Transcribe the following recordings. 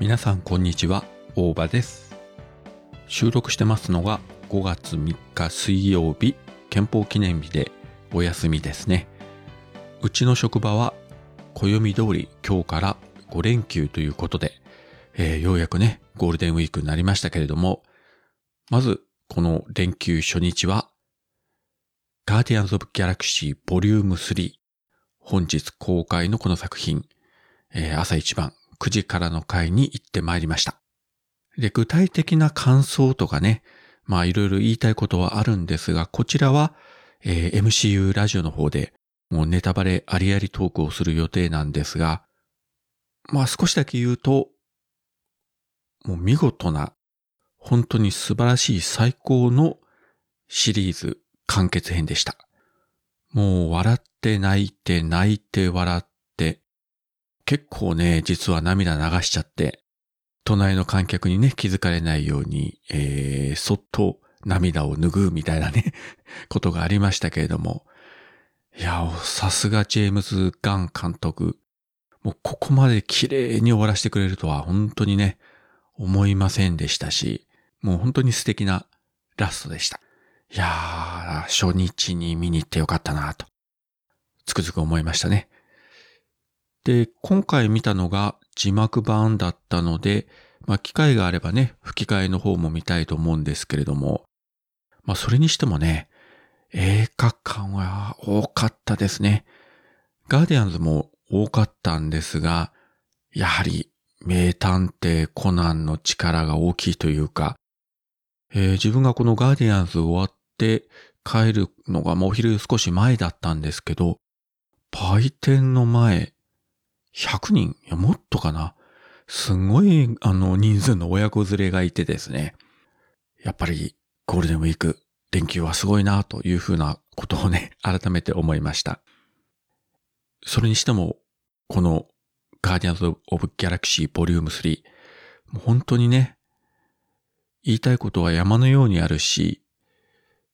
皆さんこんにちは。大場です。収録してますのが5月3日水曜日憲法記念日でお休みですね。うちの職場は暦通り今日から5連休ということで、えー、ようやくねゴールデンウィークになりましたけれどもまずこの連休初日はガーディアンズ・オブ・ギャラクシーボリューム3本日公開のこの作品、えー、朝一番9時からの回に行ってまいりました。で、具体的な感想とかね、まあいろいろ言いたいことはあるんですが、こちらは、えー、MCU ラジオの方でもうネタバレありありトークをする予定なんですが、まあ少しだけ言うと、もう見事な、本当に素晴らしい最高のシリーズ完結編でした。もう笑って泣いて泣いて笑っ結構ね、実は涙流しちゃって、隣の観客にね、気づかれないように、えー、そっと涙を拭うみたいなね、ことがありましたけれども、いや、さすがジェームズ・ガン監督。もうここまで綺麗に終わらせてくれるとは本当にね、思いませんでしたし、もう本当に素敵なラストでした。いやー、初日に見に行ってよかったなと、つくづく思いましたね。で、今回見たのが字幕版だったので、まあ、機会があればね、吹き替えの方も見たいと思うんですけれども、まあ、それにしてもね、映画館は多かったですね。ガーディアンズも多かったんですが、やはり名探偵コナンの力が大きいというか、えー、自分がこのガーディアンズ終わって帰るのがもうお昼少し前だったんですけど、売店の前、100人？いや、もっとかな？すごい、あの、人数の親子連れがいてですね。やっぱり、ゴールデンウィーク、連休はすごいな、というふうなことをね、改めて思いました。それにしても、この、ガーディアンズ・オブ・ギャラクシーボリューム3、もう本当にね、言いたいことは山のようにあるし、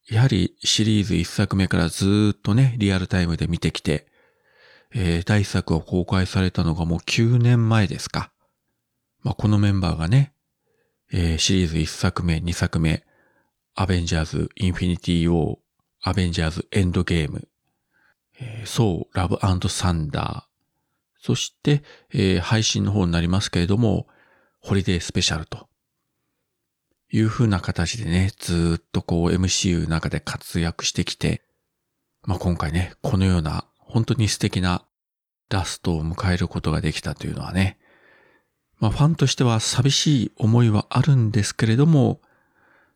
やはりシリーズ1作目からずっとね、リアルタイムで見てきて、えー、第1作が公開されたのがもう9年前ですか。まあ、このメンバーがね、えー、シリーズ1作目、2作目、アベンジャーズ・インフィニティ・ウォー、アベンジャーズ・エンドゲーム、えー、ソー、ラブサンダー、そして、えー、配信の方になりますけれども、ホリデースペシャルという風な形でね、ずっとこう MCU の中で活躍してきて、まあ、今回ね、このような本当に素敵なラストを迎えることができたというのはね、まあファンとしては寂しい思いはあるんですけれども、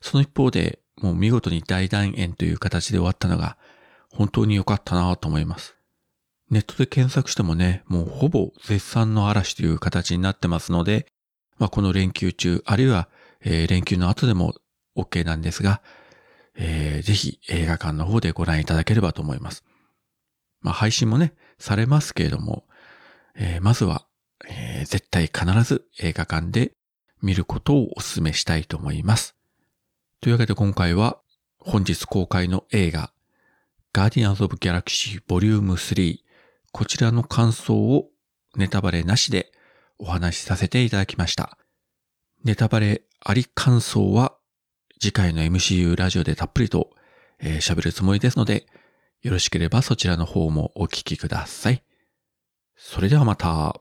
その一方でもう見事に大団円という形で終わったのが本当に良かったなと思います。ネットで検索してもね、もうほぼ絶賛の嵐という形になってますので、まあこの連休中、あるいは、えー、連休の後でも OK なんですが、えー、ぜひ映画館の方でご覧いただければと思います。まあ配信もね、されますけれども、えー、まずは、えー、絶対必ず映画館で見ることをお勧めしたいと思います。というわけで今回は本日公開の映画、ガーディアンズ・オブ・ギャラクシーボリューム3こちらの感想をネタバレなしでお話しさせていただきました。ネタバレあり感想は次回の MCU ラジオでたっぷりと喋、えー、るつもりですので、よろしければそちらの方もお聞きください。それではまた。